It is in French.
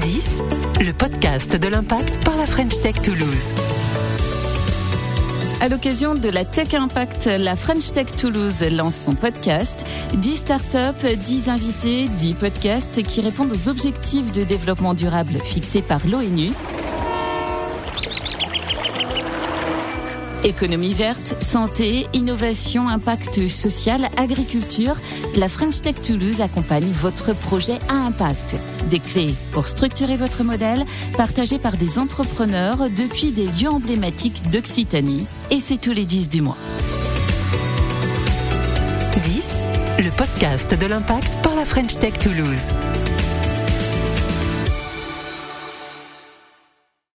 10. Le podcast de l'impact par la French Tech Toulouse. À l'occasion de la Tech Impact, la French Tech Toulouse lance son podcast. 10 startups, 10 invités, 10 podcasts qui répondent aux objectifs de développement durable fixés par l'ONU. Économie verte, santé, innovation, impact social, agriculture, la French Tech Toulouse accompagne votre projet à impact. Des clés pour structurer votre modèle, partagées par des entrepreneurs depuis des lieux emblématiques d'Occitanie. Et c'est tous les 10 du mois. 10. Le podcast de l'impact par la French Tech Toulouse.